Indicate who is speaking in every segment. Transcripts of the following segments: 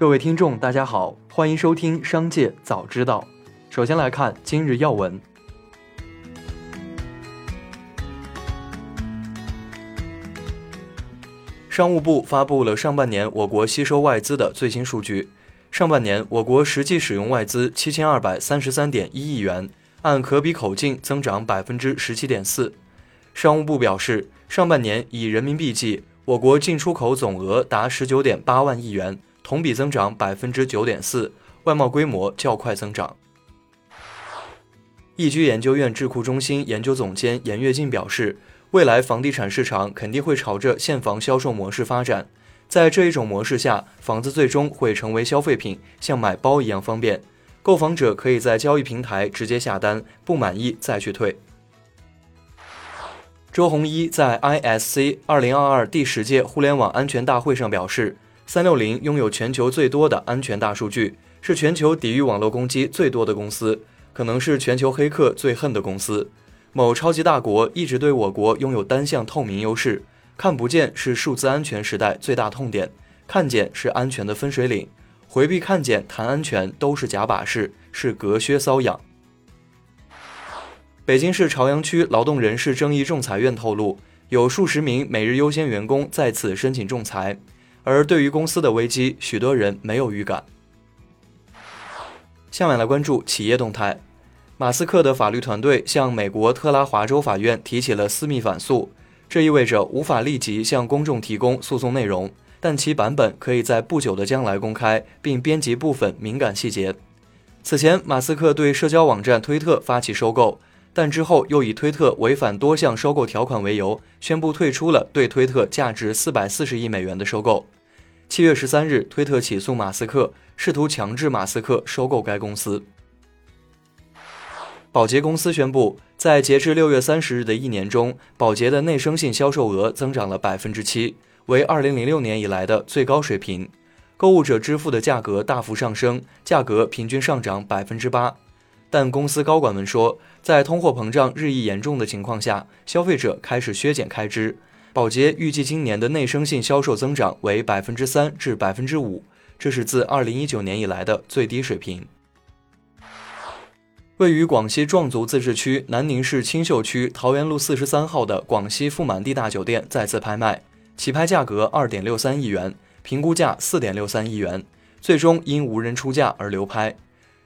Speaker 1: 各位听众，大家好，欢迎收听《商界早知道》。首先来看今日要闻。商务部发布了上半年我国吸收外资的最新数据。上半年，我国实际使用外资七千二百三十三点一亿元，按可比口径增长百分之十七点四。商务部表示，上半年以人民币计，我国进出口总额达十九点八万亿元。同比增长百分之九点四，外贸规模较快增长。易居研究院智库中心研究总监严跃进表示，未来房地产市场肯定会朝着现房销售模式发展。在这一种模式下，房子最终会成为消费品，像买包一样方便，购房者可以在交易平台直接下单，不满意再去退。周鸿祎在 ISC 二零二二第十届互联网安全大会上表示。三六零拥有全球最多的安全大数据，是全球抵御网络攻击最多的公司，可能是全球黑客最恨的公司。某超级大国一直对我国拥有单向透明优势，看不见是数字安全时代最大痛点，看见是安全的分水岭。回避看见谈安全都是假把式，是隔靴搔痒。北京市朝阳区劳动人事争议仲裁院透露，有数十名每日优先员工在此申请仲裁。而对于公司的危机，许多人没有预感。下面来关注企业动态。马斯克的法律团队向美国特拉华州法院提起了私密反诉，这意味着无法立即向公众提供诉讼内容，但其版本可以在不久的将来公开，并编辑部分敏感细节。此前，马斯克对社交网站推特发起收购。但之后又以推特违反多项收购条款为由，宣布退出了对推特价值四百四十亿美元的收购。七月十三日，推特起诉马斯克，试图强制马斯克收购该公司。宝洁公司宣布，在截至六月三十日的一年中，宝洁的内生性销售额增长了百分之七，为二零零六年以来的最高水平。购物者支付的价格大幅上升，价格平均上涨百分之八。但公司高管们说，在通货膨胀日益严重的情况下，消费者开始削减开支。宝洁预计今年的内生性销售增长为百分之三至百分之五，这是自二零一九年以来的最低水平。位于广西壮族自治区南宁市青秀区桃园路四十三号的广西富满地大酒店再次拍卖，起拍价格二点六三亿元，评估价四点六三亿元，最终因无人出价而流拍。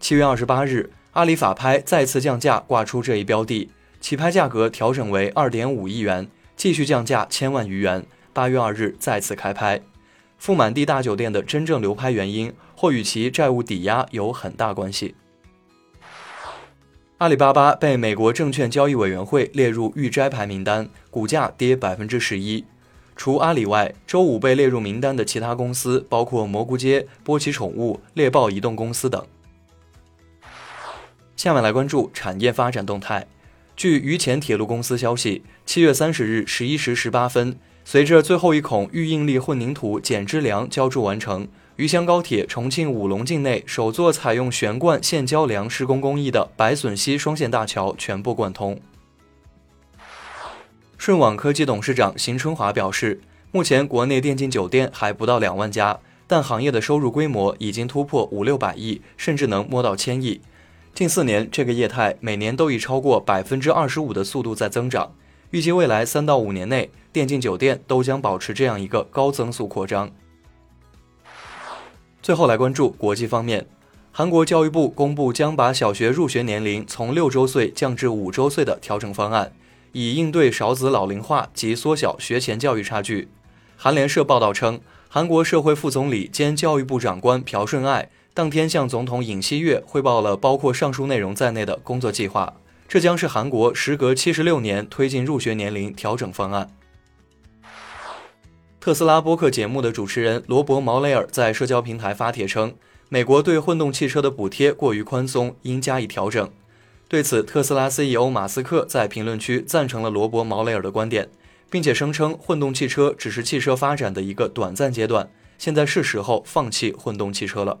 Speaker 1: 七月二十八日。阿里法拍再次降价挂出这一标的，起拍价格调整为二点五亿元，继续降价千万余元。八月二日再次开拍，富满地大酒店的真正流拍原因或与其债务抵押有很大关系。阿里巴巴被美国证券交易委员会列入预摘牌名单，股价跌百分之十一。除阿里外，周五被列入名单的其他公司包括蘑菇街、波奇宠物、猎豹移动公司等。下面来关注产业发展动态。据渝黔铁路公司消息，七月三十日十一时十八分，随着最后一孔预应力混凝土减支梁浇筑完成，渝湘高铁重庆武隆境内首座采用悬灌现浇梁施工工艺的白笋溪双线大桥全部贯通。顺网科技董事长邢春华表示，目前国内电竞酒店还不到两万家，但行业的收入规模已经突破五六百亿，甚至能摸到千亿。近四年，这个业态每年都以超过百分之二十五的速度在增长。预计未来三到五年内，电竞酒店都将保持这样一个高增速扩张。最后来关注国际方面，韩国教育部公布将把小学入学年龄从六周岁降至五周岁的调整方案，以应对少子老龄化及缩小学前教育差距。韩联社报道称，韩国社会副总理兼教育部长官朴顺爱。当天向总统尹锡悦汇报了包括上述内容在内的工作计划，这将是韩国时隔七十六年推进入学年龄调整方案。特斯拉播客节目的主持人罗伯·毛雷尔在社交平台发帖称，美国对混动汽车的补贴过于宽松，应加以调整。对此，特斯拉 CEO 马斯克在评论区赞成了罗伯·毛雷尔的观点，并且声称混动汽车只是汽车发展的一个短暂阶段，现在是时候放弃混动汽车了。